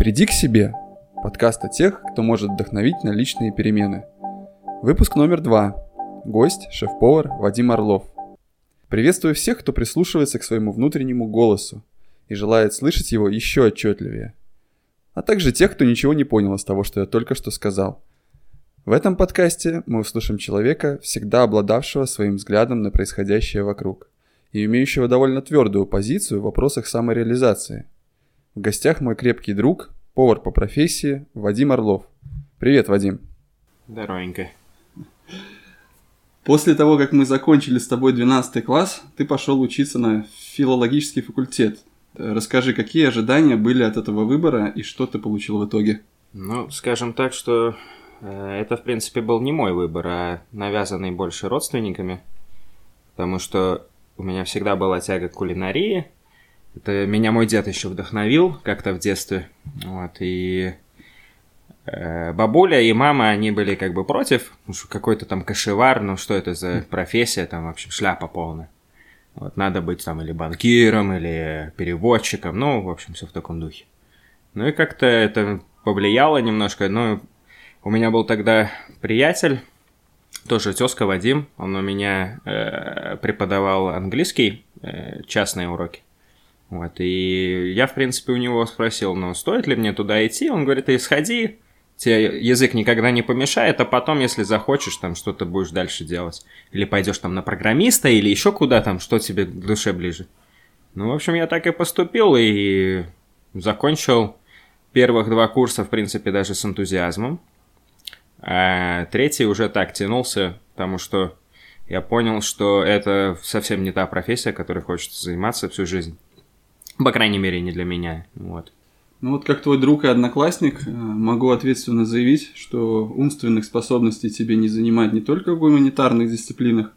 «Приди к себе» – подкаст о тех, кто может вдохновить на личные перемены. Выпуск номер два. Гость – шеф-повар Вадим Орлов. Приветствую всех, кто прислушивается к своему внутреннему голосу и желает слышать его еще отчетливее. А также тех, кто ничего не понял из того, что я только что сказал. В этом подкасте мы услышим человека, всегда обладавшего своим взглядом на происходящее вокруг и имеющего довольно твердую позицию в вопросах самореализации – в гостях мой крепкий друг, повар по профессии Вадим Орлов. Привет, Вадим. Здоровенько. После того, как мы закончили с тобой 12 класс, ты пошел учиться на филологический факультет. Расскажи, какие ожидания были от этого выбора и что ты получил в итоге? Ну, скажем так, что э, это, в принципе, был не мой выбор, а навязанный больше родственниками, потому что у меня всегда была тяга к кулинарии, это меня мой дед еще вдохновил как-то в детстве. Вот, и э, бабуля и мама, они были как бы против. Что какой-то там кошевар, ну что это за профессия, там, в общем, шляпа полная. Вот, надо быть там или банкиром, или переводчиком, ну, в общем, все в таком духе. Ну и как-то это повлияло немножко, ну, у меня был тогда приятель, тоже тезка Вадим, он у меня э, преподавал английский, э, частные уроки. Вот, и я, в принципе, у него спросил, ну, стоит ли мне туда идти? Он говорит, ты сходи, тебе язык никогда не помешает, а потом, если захочешь, там что-то будешь дальше делать. Или пойдешь там на программиста, или еще куда там, что тебе к душе ближе. Ну, в общем, я так и поступил, и закончил первых два курса, в принципе, даже с энтузиазмом. А третий уже так тянулся, потому что я понял, что это совсем не та профессия, которой хочется заниматься всю жизнь. По крайней мере, не для меня. Вот. Ну вот как твой друг и одноклассник, э, могу ответственно заявить, что умственных способностей тебе не занимать не только в гуманитарных дисциплинах,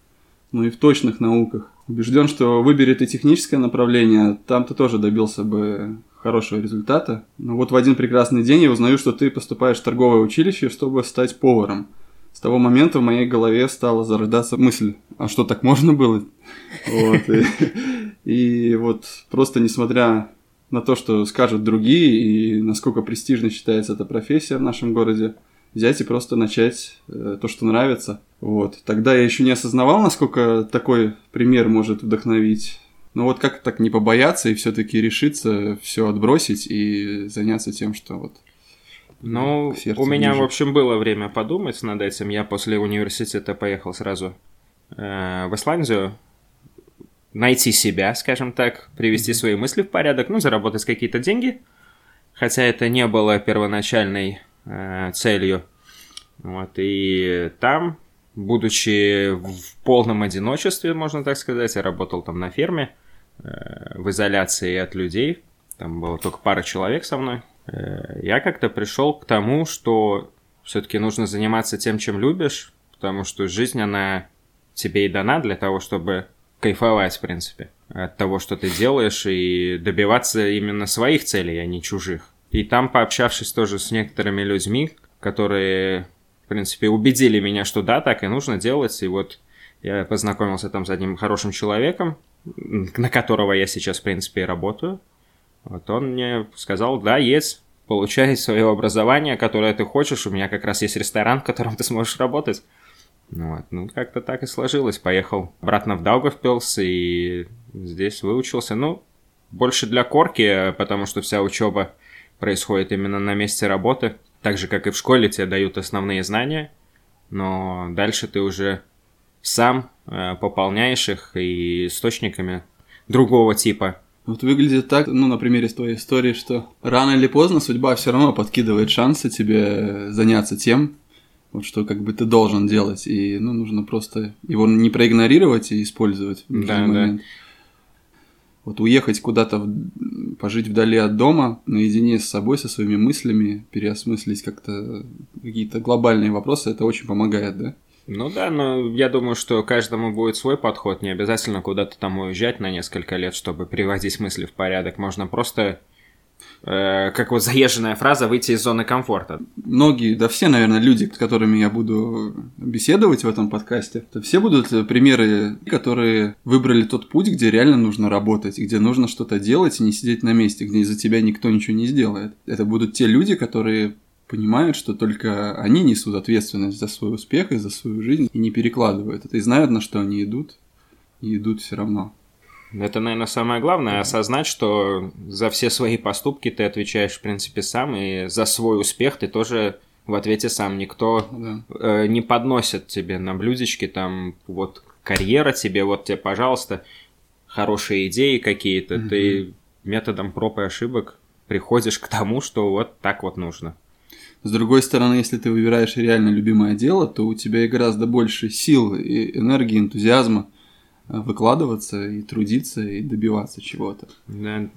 но и в точных науках. Убежден, что выбери ты техническое направление, там ты тоже добился бы хорошего результата. Но вот в один прекрасный день я узнаю, что ты поступаешь в торговое училище, чтобы стать поваром. С того момента в моей голове стала зарождаться мысль, а что так можно было? Вот, и, и вот просто несмотря на то, что скажут другие, и насколько престижно считается эта профессия в нашем городе, взять и просто начать э, то, что нравится. Вот. Тогда я еще не осознавал, насколько такой пример может вдохновить. Но вот как так не побояться и все-таки решиться все отбросить и заняться тем, что вот ну, у меня, ближе. в общем, было время подумать над этим. Я после университета поехал сразу э, в Исландию найти себя, скажем так, привести свои мысли в порядок, ну, заработать какие-то деньги. Хотя это не было первоначальной э, целью. Вот, и там, будучи в полном одиночестве, можно так сказать, я работал там на ферме, э, в изоляции от людей. Там было только пара человек со мной. Э, я как-то пришел к тому, что все-таки нужно заниматься тем, чем любишь, потому что жизнь, она тебе и дана для того, чтобы кайфовать, в принципе, от того, что ты делаешь, и добиваться именно своих целей, а не чужих. И там, пообщавшись тоже с некоторыми людьми, которые, в принципе, убедили меня, что да, так и нужно делать, и вот я познакомился там с одним хорошим человеком, на которого я сейчас, в принципе, и работаю. Вот он мне сказал, да, есть, получай свое образование, которое ты хочешь, у меня как раз есть ресторан, в котором ты сможешь работать. Ну вот. Ну, как-то так и сложилось. Поехал обратно в Даугавпилс и здесь выучился. Ну, больше для корки, потому что вся учеба происходит именно на месте работы. Так же, как и в школе, тебе дают основные знания, но дальше ты уже сам э, пополняешь их и источниками другого типа. Вот выглядит так, ну, на примере твоей истории, что рано или поздно судьба все равно подкидывает шансы тебе заняться тем, вот что как бы ты должен делать, и ну, нужно просто его не проигнорировать и использовать в да, момент. Да. Вот уехать куда-то, пожить вдали от дома, наедине с собой, со своими мыслями, переосмыслить как-то какие-то глобальные вопросы, это очень помогает, да? Ну да, но я думаю, что каждому будет свой подход. Не обязательно куда-то там уезжать на несколько лет, чтобы приводить мысли в порядок. Можно просто э, как вот заезженная фраза, выйти из зоны комфорта. Многие, да все, наверное, люди, с которыми я буду беседовать в этом подкасте, то все будут примеры, которые выбрали тот путь, где реально нужно работать, где нужно что-то делать и не сидеть на месте, где за тебя никто ничего не сделает. Это будут те люди, которые понимают, что только они несут ответственность за свой успех и за свою жизнь и не перекладывают это и знают, на что они идут, и идут все равно. Это, наверное, самое главное, осознать, что за все свои поступки ты отвечаешь, в принципе, сам, и за свой успех ты тоже в ответе сам. Никто да. э, не подносит тебе на блюдечке там вот карьера тебе, вот тебе, пожалуйста, хорошие идеи какие-то. Угу. Ты методом проб и ошибок приходишь к тому, что вот так вот нужно. С другой стороны, если ты выбираешь реально любимое дело, то у тебя и гораздо больше сил, и энергии, энтузиазма выкладываться и трудиться и добиваться чего-то. Да.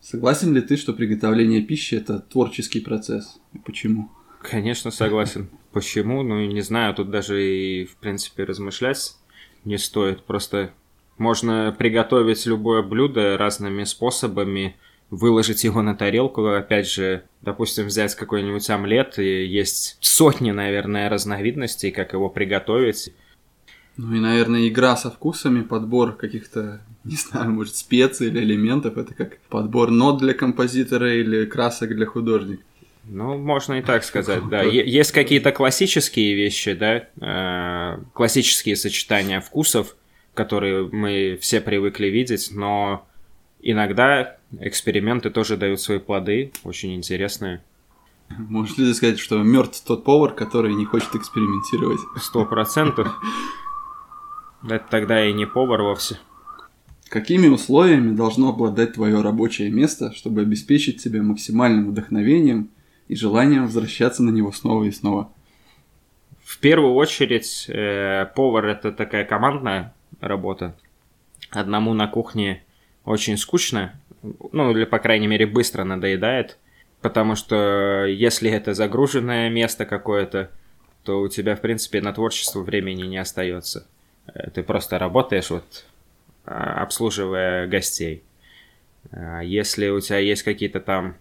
Согласен ли ты, что приготовление пищи это творческий процесс? И почему? Конечно, согласен. Почему? Ну, не знаю, тут даже и, в принципе, размышлять не стоит. Просто можно приготовить любое блюдо разными способами, выложить его на тарелку, опять же, допустим, взять какой-нибудь омлет, и есть сотни, наверное, разновидностей, как его приготовить. Ну и, наверное, игра со вкусами, подбор каких-то, не знаю, может, специй или элементов, это как подбор нот для композитора или красок для художника. Ну, можно и так сказать, да. Есть какие-то классические вещи, да, э, классические сочетания вкусов, которые мы все привыкли видеть, но иногда эксперименты тоже дают свои плоды, очень интересные. Можешь ли ты сказать, что мертв тот повар, который не хочет экспериментировать? Сто процентов. Это тогда и не повар вовсе. Какими условиями должно обладать твое рабочее место, чтобы обеспечить тебя максимальным вдохновением и желанием возвращаться на него снова и снова? В первую очередь, э, повар это такая командная работа. Одному на кухне очень скучно, ну или по крайней мере быстро надоедает, потому что если это загруженное место какое-то, то у тебя в принципе на творчество времени не остается. Э, ты просто работаешь, вот, а, обслуживая гостей. А, если у тебя есть какие-то там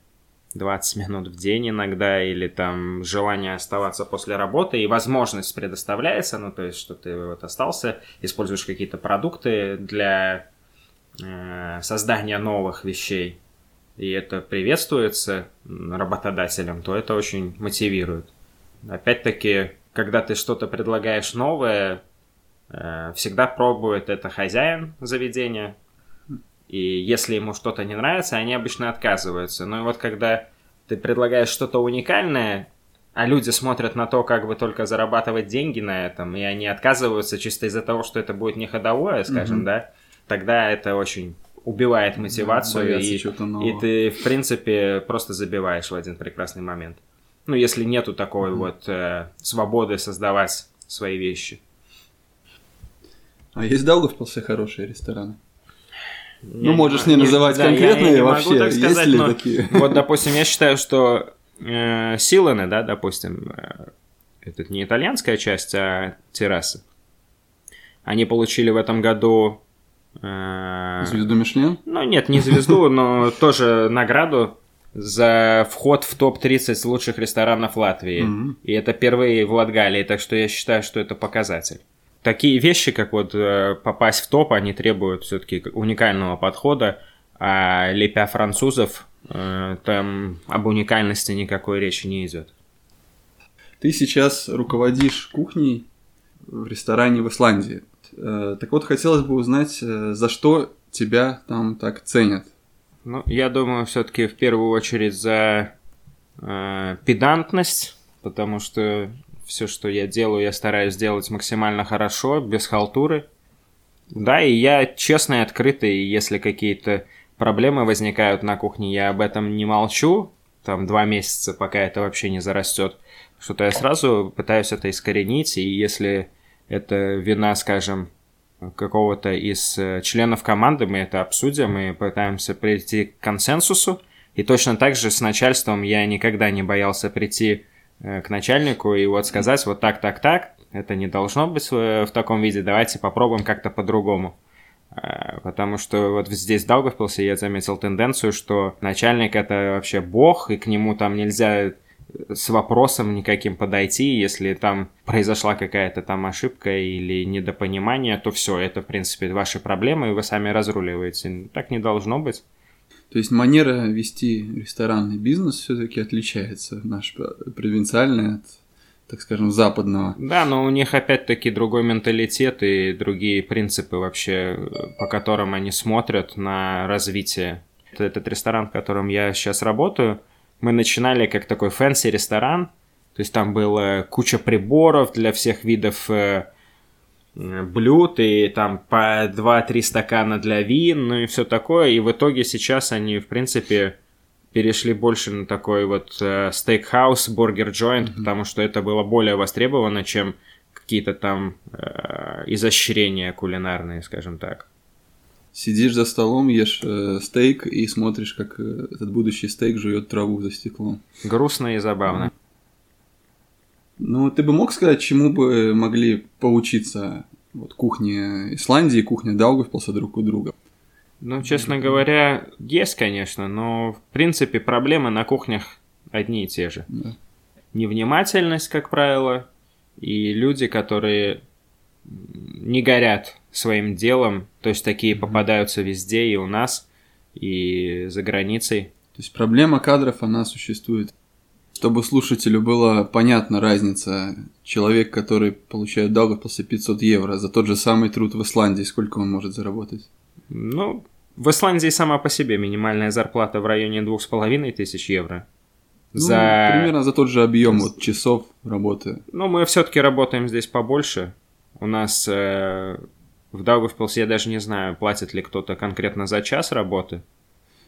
20 минут в день иногда, или там желание оставаться после работы, и возможность предоставляется, ну, то есть, что ты вот остался, используешь какие-то продукты для э, создания новых вещей, и это приветствуется работодателем, то это очень мотивирует. Опять-таки, когда ты что-то предлагаешь новое, всегда пробует это хозяин заведения. И если ему что-то не нравится, они обычно отказываются. Но вот когда ты предлагаешь что-то уникальное, а люди смотрят на то, как бы только зарабатывать деньги на этом, и они отказываются чисто из-за того, что это будет не ходовое, скажем, mm-hmm. да, тогда это очень убивает мотивацию, и, и ты, в принципе, просто забиваешь в один прекрасный момент. Ну, если нету такой mm-hmm. вот э, свободы создавать свои вещи. А есть в Даугавпилсе хорошие рестораны? Я ну, можешь не, не называть да, конкретные я, я вообще. Могу так сказать, есть ли но, такие? Вот, допустим, я считаю, что э, Силаны, да, допустим, э, это не итальянская часть, а террасы. Они получили в этом году... Э, звезду Мишлен? Ну, нет, не звезду, но тоже награду за вход в топ-30 лучших ресторанов Латвии. Mm-hmm. И это впервые в Латгалии, так что я считаю, что это показатель такие вещи, как вот э, попасть в топ, они требуют все-таки уникального подхода, а лепя французов, э, там об уникальности никакой речи не идет. Ты сейчас руководишь кухней в ресторане в Исландии. Э, так вот, хотелось бы узнать, за что тебя там так ценят? Ну, я думаю, все-таки в первую очередь за э, педантность, потому что все, что я делаю, я стараюсь делать максимально хорошо, без халтуры. Да, и я честный открытый, если какие-то проблемы возникают на кухне, я об этом не молчу, там два месяца, пока это вообще не зарастет. Что-то я сразу пытаюсь это искоренить, и если это вина, скажем, какого-то из э, членов команды, мы это обсудим и пытаемся прийти к консенсусу. И точно так же с начальством я никогда не боялся прийти к начальнику и вот сказать вот так, так, так, это не должно быть в таком виде, давайте попробуем как-то по-другому. А, потому что вот здесь в Даугавпилсе я заметил тенденцию, что начальник это вообще бог, и к нему там нельзя с вопросом никаким подойти, если там произошла какая-то там ошибка или недопонимание, то все, это, в принципе, ваши проблемы, и вы сами разруливаете. Так не должно быть. То есть манера вести ресторанный бизнес все-таки отличается, наш провинциальный от, так скажем, западного. Да, но у них опять-таки другой менталитет и другие принципы вообще, по которым они смотрят на развитие. Этот ресторан, в котором я сейчас работаю, мы начинали как такой fancy-ресторан, то есть там была куча приборов для всех видов э, блюд, и там по 2-3 стакана для вин, ну и все такое. И в итоге сейчас они, в принципе, перешли больше на такой вот э, стейкхаус, бургер-джойнт, потому что это было более востребовано, чем какие-то там э, изощрения кулинарные, скажем так. Сидишь за столом, ешь э, стейк и смотришь, как э, этот будущий стейк жует траву за стеклом. Грустно и забавно. Ну, ты бы мог сказать, чему бы могли поучиться вот кухня Исландии и кухня Даугавпилса друг у друга? Ну, честно говоря, есть, конечно, но в принципе проблемы на кухнях одни и те же. Да. Невнимательность, как правило, и люди, которые не горят своим делом, то есть такие mm-hmm. попадаются везде и у нас, и за границей. То есть проблема кадров, она существует. Чтобы слушателю было понятна разница, человек, который получает долг после 500 евро за тот же самый труд в Исландии, сколько он может заработать? Ну, в Исландии сама по себе минимальная зарплата в районе двух с половиной тысяч евро. Ну, за... примерно за тот же объем вот, часов работы. Ну, мы все-таки работаем здесь побольше. У нас э, в Даугавпилсе, я даже не знаю, платит ли кто-то конкретно за час работы.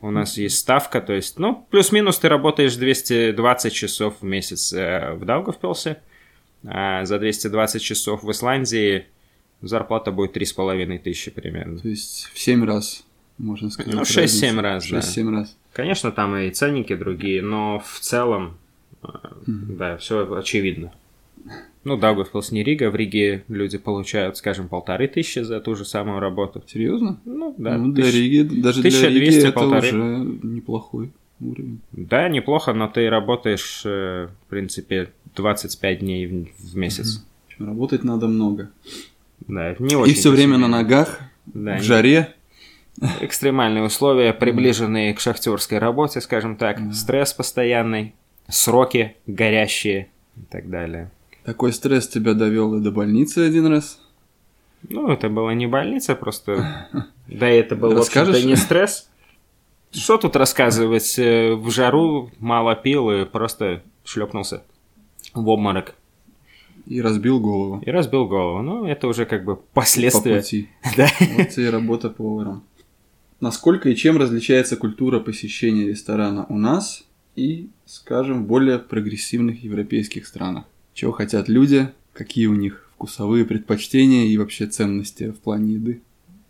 У нас есть ставка, то есть, ну, плюс-минус ты работаешь 220 часов в месяц э, в Даугавпилсе, а за 220 часов в Исландии зарплата будет 3,5 тысячи примерно. То есть в 7 раз, можно сказать. Ну, 6-7 раз, 6-7 да. раз. Конечно, там и ценники другие, но в целом, mm-hmm. да, все очевидно. Ну, Даугавпилс не Рига. В Риге люди получают, скажем, полторы тысячи за ту же самую работу. Серьезно? Ну, да. Ну, для Риги, даже для Риги это полторы. уже неплохой уровень. Да, неплохо, но ты работаешь, э, в принципе, 25 дней в месяц. Угу. Работать надо много. Да, не очень. И все время на ногах, да, в жаре. Экстремальные условия, приближенные к шахтерской работе, скажем так. Стресс постоянный, сроки горящие и так далее. Такой стресс тебя довел и до больницы один раз? Ну, это была не больница, просто... Да, это был, Расскажешь? в не стресс. Что тут рассказывать? Э, в жару мало пил и просто шлепнулся в обморок. И разбил голову. И разбил голову. Ну, это уже как бы последствия. По пути. Да. Вот и работа поваром. Насколько и чем различается культура посещения ресторана у нас и, скажем, в более прогрессивных европейских странах? Чего хотят люди, какие у них вкусовые предпочтения и вообще ценности в плане еды.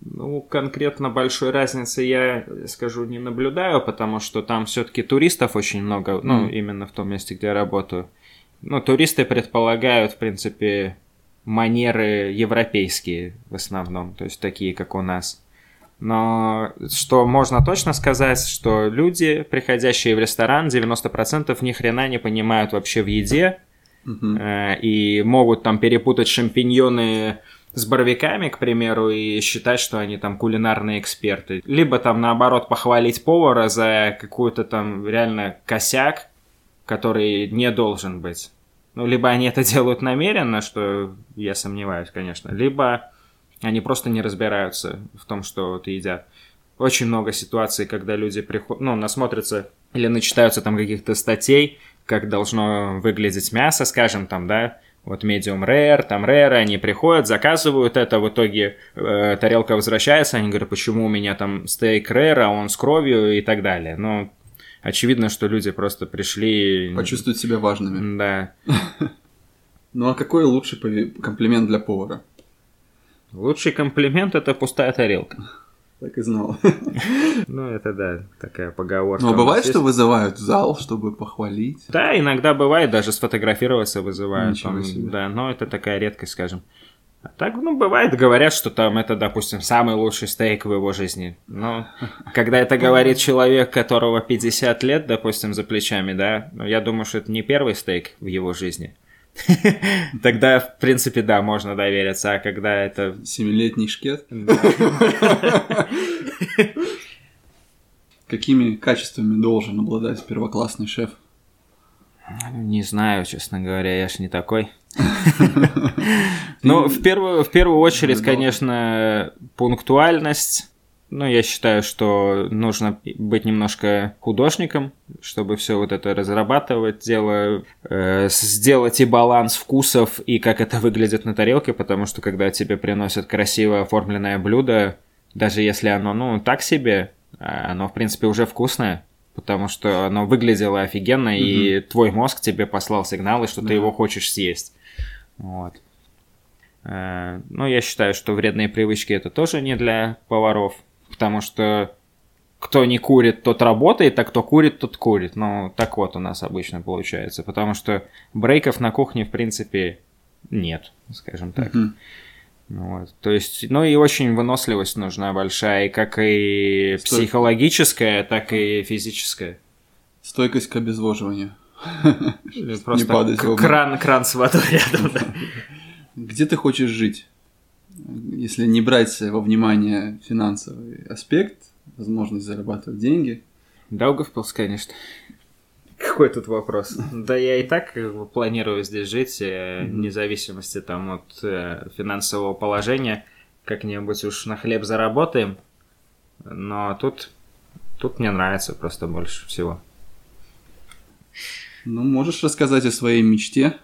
Ну, конкретно большой разницы я, скажу, не наблюдаю, потому что там все-таки туристов очень много, mm. ну, именно в том месте, где я работаю. Ну, туристы предполагают, в принципе, манеры европейские в основном, то есть такие, как у нас. Но что можно точно сказать, что люди, приходящие в ресторан, 90% ни хрена не понимают вообще в еде, Uh-huh. И могут там перепутать шампиньоны с боровиками, к примеру, и считать, что они там кулинарные эксперты. Либо там наоборот похвалить повара за какую-то там реально косяк, который не должен быть. Ну, либо они это делают намеренно, что я сомневаюсь, конечно, либо они просто не разбираются в том, что вот едят. Очень много ситуаций, когда люди приходят, ну, насмотрятся или начитаются там каких-то статей, как должно выглядеть мясо, скажем, там, да, вот medium rare, там rare, они приходят, заказывают это, в итоге э, тарелка возвращается, они говорят, почему у меня там стейк rare, а он с кровью и так далее. Но очевидно, что люди просто пришли... Почувствовать себя важными. Да. Ну а какой лучший комплимент для повара? Лучший комплимент – это пустая тарелка. Так и знал. Ну, это да, такая поговорка. Но бывает, что вызывают в зал, чтобы похвалить? Да, иногда бывает, даже сфотографироваться вызывают. Ничего себе. Да, но это такая редкость, скажем. А так, ну, бывает, говорят, что там это, допустим, самый лучший стейк в его жизни. Но когда это говорит человек, которого 50 лет, допустим, за плечами, да, ну, я думаю, что это не первый стейк в его жизни. Тогда, в принципе, да, можно довериться, а когда это... Семилетний шкет? Какими качествами должен обладать первоклассный шеф? Не знаю, честно говоря, я ж не такой. Ну, в первую, в первую очередь, конечно, пунктуальность. Ну, я считаю, что нужно быть немножко художником, чтобы все вот это разрабатывать, дело, э, сделать и баланс вкусов, и как это выглядит на тарелке, потому что когда тебе приносят красиво оформленное блюдо, даже если оно, ну, так себе, а оно, в принципе, уже вкусное, потому что оно выглядело офигенно, mm-hmm. и твой мозг тебе послал сигналы, что да. ты его хочешь съесть. Вот. Э, ну, я считаю, что вредные привычки это тоже не для поваров, потому что кто не курит, тот работает, а кто курит, тот курит. Ну, так вот у нас обычно получается, потому что брейков на кухне, в принципе, нет, скажем так. Mm-hmm. Вот. То есть, ну и очень выносливость нужна большая, как и Стой... психологическая, так и физическая. Стойкость к обезвоживанию. Просто кран, кран с водой рядом. Где ты хочешь жить? Если не брать во внимание финансовый аспект, возможность зарабатывать деньги. Даугавпилс, конечно. Какой тут вопрос? Да я и так планирую здесь жить, mm-hmm. вне зависимости там от э, финансового положения. Как-нибудь уж на хлеб заработаем. Но тут, тут мне нравится просто больше всего. Ну, можешь рассказать о своей мечте?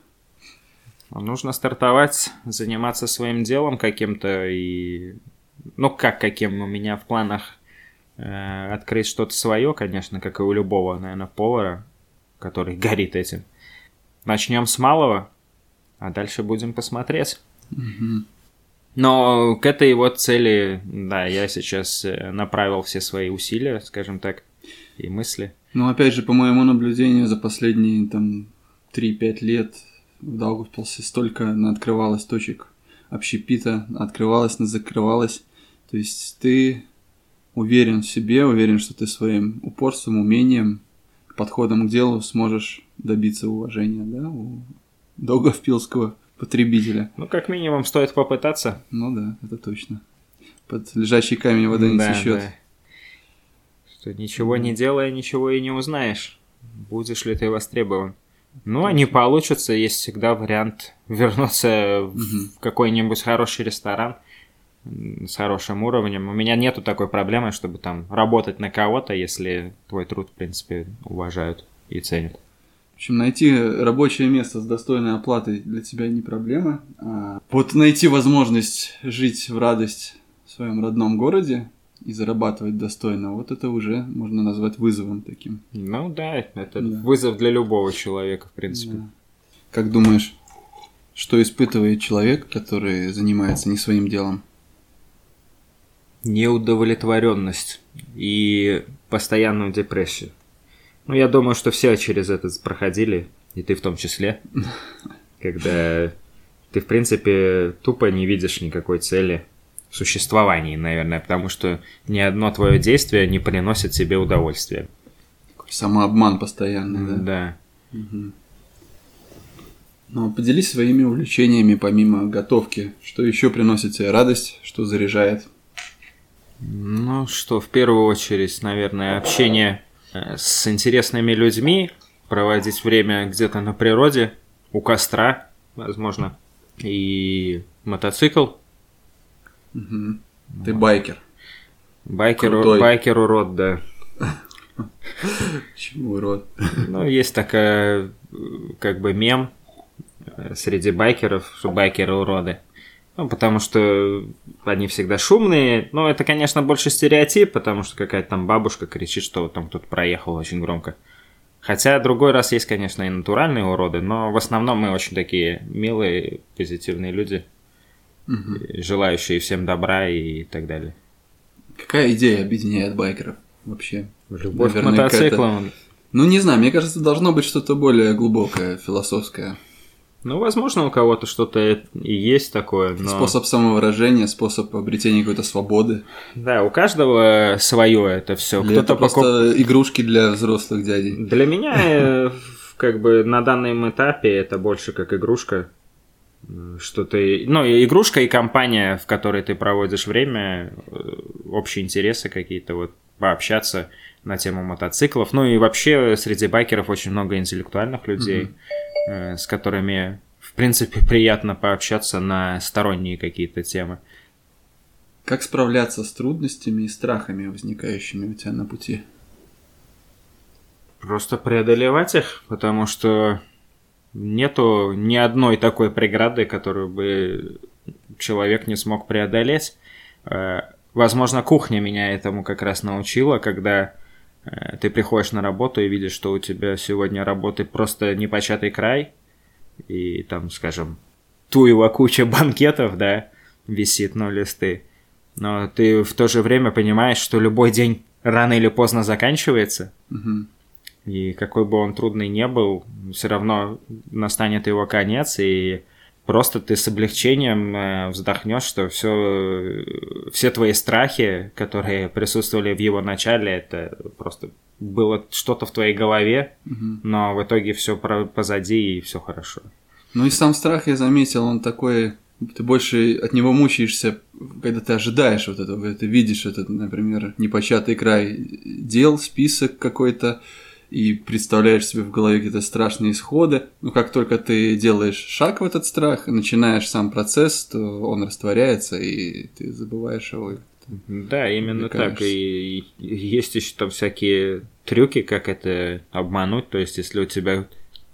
Нужно стартовать, заниматься своим делом каким-то и... Ну, как каким у меня в планах э, открыть что-то свое, конечно, как и у любого, наверное, повара, который горит этим. Начнем с малого, а дальше будем посмотреть. Угу. Но к этой вот цели, да, я сейчас э, направил все свои усилия, скажем так, и мысли. Ну, опять же, по моему наблюдению, за последние там 3-5 лет в Даугавпилсе столько открывалось точек общепита, открывалось, закрывалось. То есть ты уверен в себе, уверен, что ты своим упорством, умением, подходом к делу сможешь добиться уважения, да, у Даугавпилского потребителя. Ну, как минимум, стоит попытаться. Ну да, это точно. Под лежащий камень вода не да, течет. Да что ничего не делая, ничего и не узнаешь, будешь ли ты востребован. Ну, а не получится, есть всегда вариант вернуться в какой-нибудь хороший ресторан с хорошим уровнем. У меня нету такой проблемы, чтобы там работать на кого-то, если твой труд, в принципе, уважают и ценят. В общем, найти рабочее место с достойной оплатой для тебя не проблема. А вот найти возможность жить в радость в своем родном городе, и зарабатывать достойно, вот это уже можно назвать вызовом таким. Ну да, это да. вызов для любого человека, в принципе. Да. Как думаешь, что испытывает человек, который занимается не своим делом? Неудовлетворенность и постоянную депрессию. Ну, я думаю, что все через это проходили, и ты в том числе, когда ты, в принципе, тупо не видишь никакой цели, существовании, наверное, потому что ни одно твое действие не приносит тебе удовольствия. Самообман постоянный, да? Да. Угу. Ну, поделись своими увлечениями помимо готовки. Что еще приносит тебе радость, что заряжает? Ну, что, в первую очередь, наверное, общение э, с интересными людьми, проводить время где-то на природе, у костра, возможно, и мотоцикл Угу. Ты байкер. Байкер, Крутой. байкер урод, да. Почему урод? Ну, есть такая, как бы, мем э, среди байкеров, что байкеры уроды. Ну, потому что они всегда шумные. Ну, это, конечно, больше стереотип, потому что какая-то там бабушка кричит, что там кто-то проехал очень громко. Хотя другой раз есть, конечно, и натуральные уроды, но в основном мы очень такие милые, позитивные люди угу. желающие всем добра и так далее. Какая идея объединяет байкеров вообще? Любовь Наверное, к мотоциклам. Ну, не знаю, мне кажется, должно быть что-то более глубокое, философское. Ну, возможно, у кого-то что-то и есть такое, но... Способ самовыражения, способ обретения какой-то свободы. Да, у каждого свое это все. Кто-то это покуп... просто игрушки для взрослых дядей. Для меня, э, как бы, на данном этапе это больше как игрушка. Что ты... Ну, игрушка и компания, в которой ты проводишь время, э, общие интересы какие-то, вот, пообщаться на тему мотоциклов. Ну и вообще среди байкеров очень много интеллектуальных людей. Mm-hmm Э, с которыми, в принципе, приятно пообщаться на сторонние какие-то темы. Как справляться с трудностями и страхами, возникающими у тебя на пути? Просто преодолевать их, потому что нету ни одной такой преграды, которую бы человек не смог преодолеть. Э, возможно, кухня меня этому как раз научила, когда Э, ты приходишь на работу и видишь, что у тебя сегодня работы просто непочатый край, и там, скажем, туева куча банкетов, да, висит, но листы. Но ты в то же время понимаешь, что любой день рано или поздно заканчивается, угу. И какой бы он трудный не был, все равно настанет его конец, и просто ты с облегчением э, вздохнешь, что все, все твои страхи, которые присутствовали в его начале, это просто было что-то в твоей голове, угу. но в итоге все позади и все хорошо. Ну и сам страх, я заметил, он такой, ты больше от него мучаешься, когда ты ожидаешь вот этого, когда ты видишь этот, например, непочатый край дел, список какой-то, и представляешь себе в голове какие-то страшные исходы. Но как только ты делаешь шаг в этот страх, начинаешь сам процесс, то он растворяется, и ты забываешь его. Да, именно так. И, и есть еще там всякие трюки, как это обмануть. То есть, если у тебя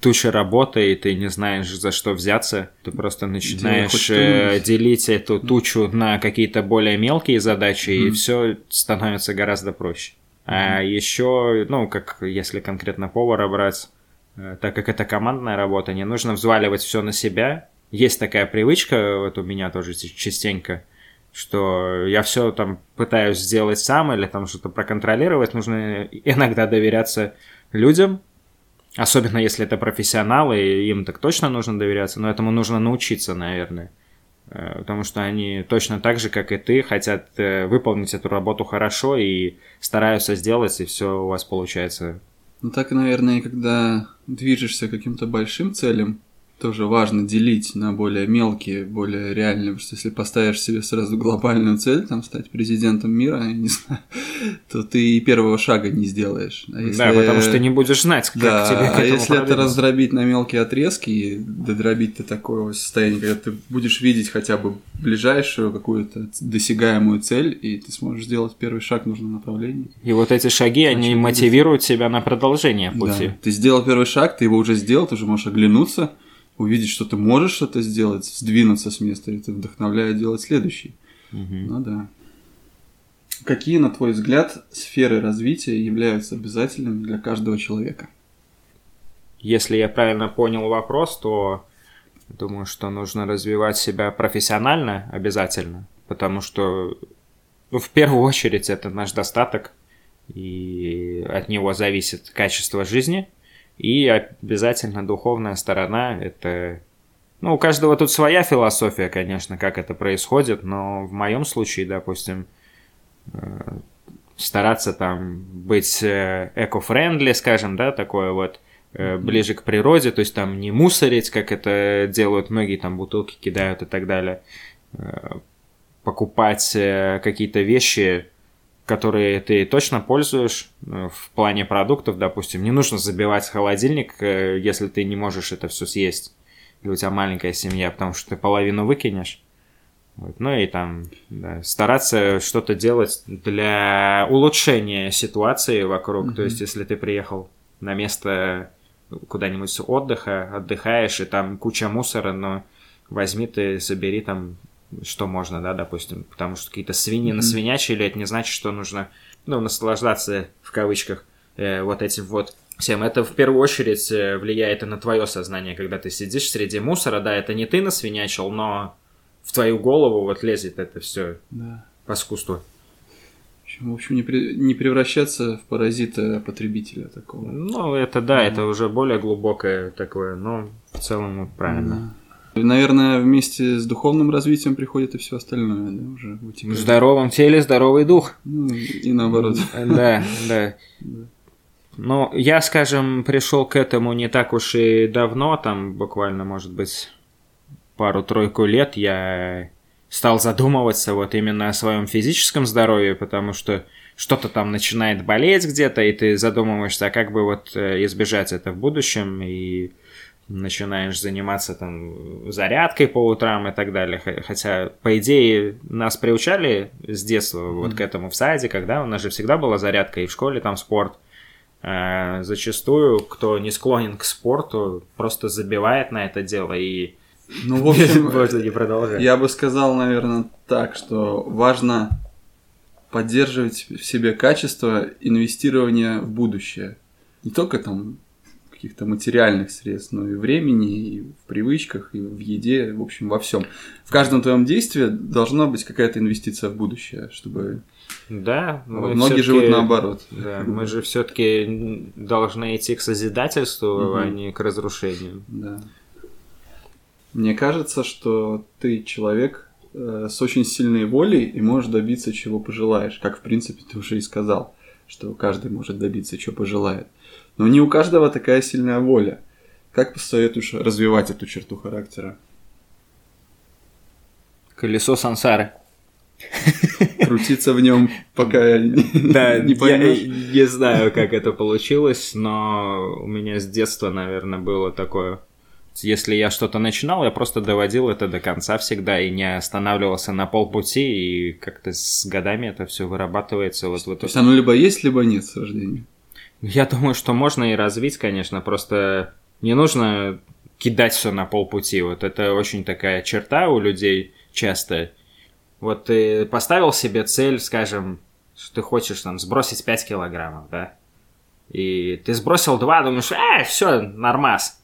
туча работы, и ты не знаешь, за что взяться, ты просто начинаешь э, делить эту тучу на какие-то более мелкие задачи, mm-hmm. и все становится гораздо проще. А еще, ну, как если конкретно повара брать, э, так как это командная работа, не нужно взваливать все на себя. Есть такая привычка, вот у меня тоже частенько, что я все там пытаюсь сделать сам или там что-то проконтролировать. Нужно иногда доверяться людям, особенно если это профессионалы, им так точно нужно доверяться, но этому нужно научиться, наверное. Э, потому что они точно так же, как и ты, хотят э, выполнить эту работу хорошо и стараются сделать, и все у вас получается. Ну так, наверное, когда движешься к каким-то большим целям, тоже важно делить на более мелкие, более реальные, потому что если поставишь себе сразу глобальную цель, там, стать президентом мира, я не знаю, то ты и первого шага не сделаешь. А если... Да, потому что не будешь знать, как да, тебе к А если это раздробить на мелкие отрезки и додробить до такого состояния, когда ты будешь видеть хотя бы ближайшую какую-то досягаемую цель, и ты сможешь сделать первый шаг в нужном направлении. И вот эти шаги, они мотивируют тебя на продолжение пути. Да. Ты сделал первый шаг, ты его уже сделал, ты уже можешь оглянуться, увидеть, что ты можешь что-то сделать, сдвинуться с места, и это вдохновляет делать следующий. Угу. Ну да. Какие, на твой взгляд, сферы развития являются обязательными для каждого человека? Если я правильно понял вопрос, то думаю, что нужно развивать себя профессионально обязательно, потому что ну, в первую очередь это наш достаток, и от него зависит качество жизни – и обязательно духовная сторона – это... Ну, у каждого тут своя философия, конечно, как это происходит, но в моем случае, допустим, э, стараться там быть э, эко-френдли, скажем, да, такое вот, э, ближе к природе, то есть там не мусорить, как это делают многие, там бутылки кидают и так далее, покупать какие-то вещи, которые ты точно пользуешь э, в плане продуктов, допустим. Не нужно забивать холодильник, э, если ты не можешь это все съесть. Или у тебя маленькая семья, потому что ты половину выкинешь. Вот. Ну и там да, стараться что-то делать для улучшения ситуации вокруг. Mm-hmm. То есть, если ты приехал на место куда-нибудь отдыха, отдыхаешь, и там куча мусора, но возьми ты, собери там что можно, да, допустим, потому что какие-то свиньи mm-hmm. насвинячили, это не значит, что нужно, ну, наслаждаться, в кавычках, э, вот этим вот всем. Это в первую очередь э, влияет и на твое сознание, когда ты сидишь среди мусора, да, это не ты насвинячил, но в твою голову вот лезет это все да. паскудство. В общем, не, при, не превращаться в паразита потребителя такого. Ну, это да, mm. это уже более глубокое такое, но в целом правильно. Да. Наверное, вместе с духовным развитием приходит и все остальное, да, уже вытекает. В здоровом теле здоровый дух. Ну, и наоборот. Да, да. Ну, я, скажем, пришел к этому не так уж и давно, там буквально, может быть, пару-тройку лет я стал задумываться вот именно о своем физическом здоровье, потому что что-то там начинает болеть где-то, и ты задумываешься, а как бы вот э, избежать это в будущем, и начинаешь заниматься там зарядкой по утрам и так далее. Хотя, по идее, нас приучали с детства mm-hmm. вот к этому в саде, когда у нас же всегда была зарядка, и в школе там спорт. А, зачастую, кто не склонен к спорту, просто забивает на это дело и ну, в общем, не продолжать. Я бы сказал, наверное, так, что важно поддерживать в себе качество инвестирования в будущее. Не только там каких-то материальных средств, но и времени, и в привычках, и в еде, в общем, во всем. В каждом твоем действии должна быть какая-то инвестиция в будущее, чтобы да, многие живут наоборот. Да, мы же все-таки должны идти к созидательству, угу. а не к разрушению. Да. Мне кажется, что ты человек э, с очень сильной волей и можешь добиться чего пожелаешь, как в принципе ты уже и сказал, что каждый может добиться чего пожелает. Но не у каждого такая сильная воля. Как посоветуешь развивать эту черту характера? Колесо сансары. Крутиться в нем, пока да, не поймешь. Я не знаю, как это получилось, но у меня с детства, наверное, было такое если я что-то начинал, я просто доводил это до конца всегда и не останавливался на полпути, и как-то с годами это все вырабатывается. Вот, вот То есть оно либо есть, либо нет с рождения? Я думаю, что можно и развить, конечно, просто не нужно кидать все на полпути. Вот это очень такая черта у людей часто. Вот ты поставил себе цель, скажем, что ты хочешь там сбросить 5 килограммов, да? И ты сбросил 2, думаешь, э, все, нормас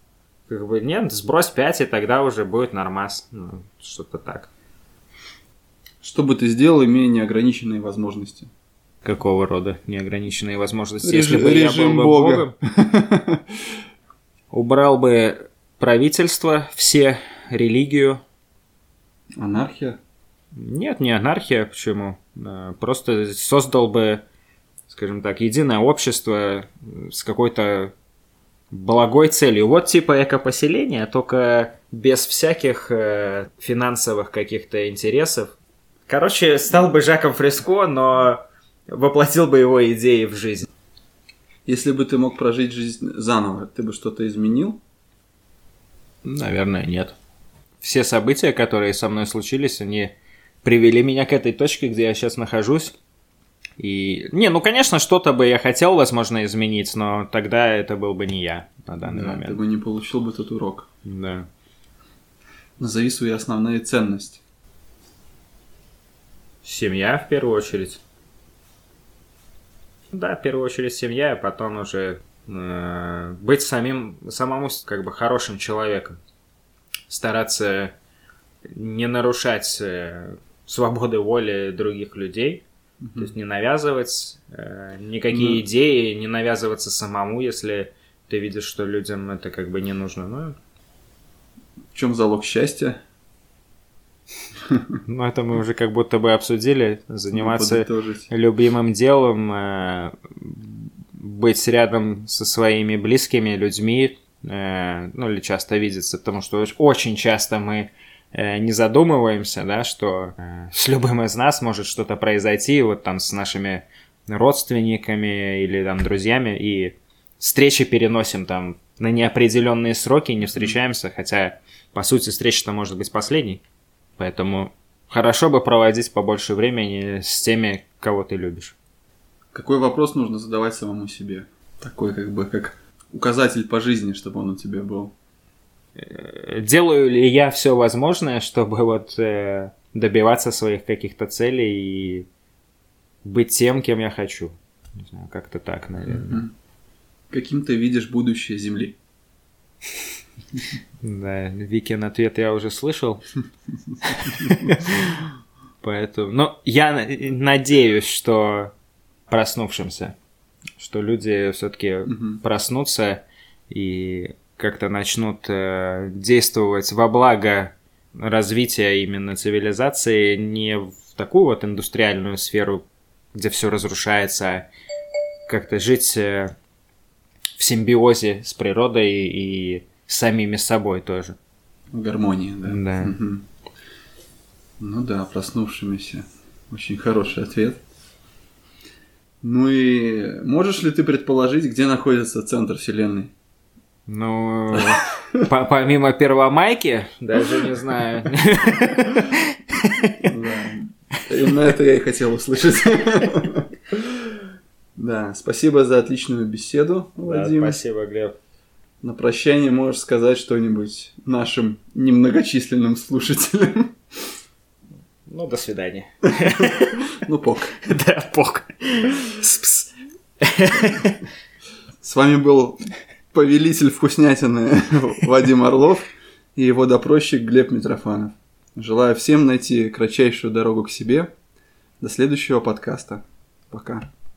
как бы, нет, сбрось 5, и тогда уже будет нормас. Ну, что-то так. Что бы ты сделал, имея неограниченные возможности? Какого рода неограниченные возможности? Режим, Если бы режим я был бы Бога. Богом, убрал бы правительство, все, религию. Анархия? Нет, не анархия, почему? Просто создал бы, скажем так, единое общество с какой-то благой целью. Вот типа экопоселение, только без всяких э, финансовых каких-то интересов. Короче, стал бы Жаком Фреско, но воплотил бы его идеи в жизнь. Если бы ты мог прожить жизнь заново, ты бы что-то изменил? Наверное, нет. Все события, которые со мной случились, они привели меня к этой точке, где я сейчас нахожусь. И, не, ну, конечно, что-то бы я хотел, возможно, изменить, но тогда это был бы не я на данный да, момент. Ты бы не получил бы этот урок. Да. Назови свои основные ценности. Семья, в первую очередь. Да, в первую очередь семья, а потом уже э, быть самим, самому как бы хорошим человеком. Стараться не нарушать э, свободы воли других людей – Mm-hmm. То есть не навязывать э, никакие mm-hmm. идеи, не навязываться самому, если ты видишь, что людям это как бы не нужно. Ну, в чем залог счастья? Ну, это мы уже как будто бы обсудили. Заниматься любимым делом, э, быть рядом со своими близкими людьми, э, ну, или часто видеться, потому что очень часто мы не задумываемся, да, что э, с любым из нас может что-то произойти, вот там с нашими родственниками или там друзьями, и встречи переносим там на неопределенные сроки, не встречаемся, хотя, по сути, встреча-то может быть последней. Поэтому хорошо бы проводить побольше времени с теми, кого ты любишь. Какой вопрос нужно задавать самому себе? Такой как бы как указатель по жизни, чтобы он у тебя был. Делаю ли я все возможное, чтобы вот э, добиваться своих каких-то целей и быть тем, кем я хочу. Не знаю, как-то так, наверное. Mm-hmm. Каким ты видишь будущее Земли? Да, Викин ответ я уже слышал. Поэтому, ну, я надеюсь, что проснувшимся, что люди все-таки проснутся и как-то начнут э, действовать во благо развития именно цивилизации не в такую вот индустриальную сферу, где все разрушается, а как-то жить э, в симбиозе с природой и самими собой тоже. В гармонии, да. Да. Угу. Ну да, проснувшимися. Очень хороший ответ. Ну и можешь ли ты предположить, где находится центр Вселенной? Ну, помимо Первомайки, даже не знаю. Именно это я и хотел услышать. Да, спасибо за отличную беседу, Вадим. спасибо, Глеб. На прощание можешь сказать что-нибудь нашим немногочисленным слушателям. Ну, до свидания. Ну, пок. Да, пок. С вами был повелитель вкуснятины Вадим Орлов и его допросчик Глеб Митрофанов. Желаю всем найти кратчайшую дорогу к себе. До следующего подкаста. Пока.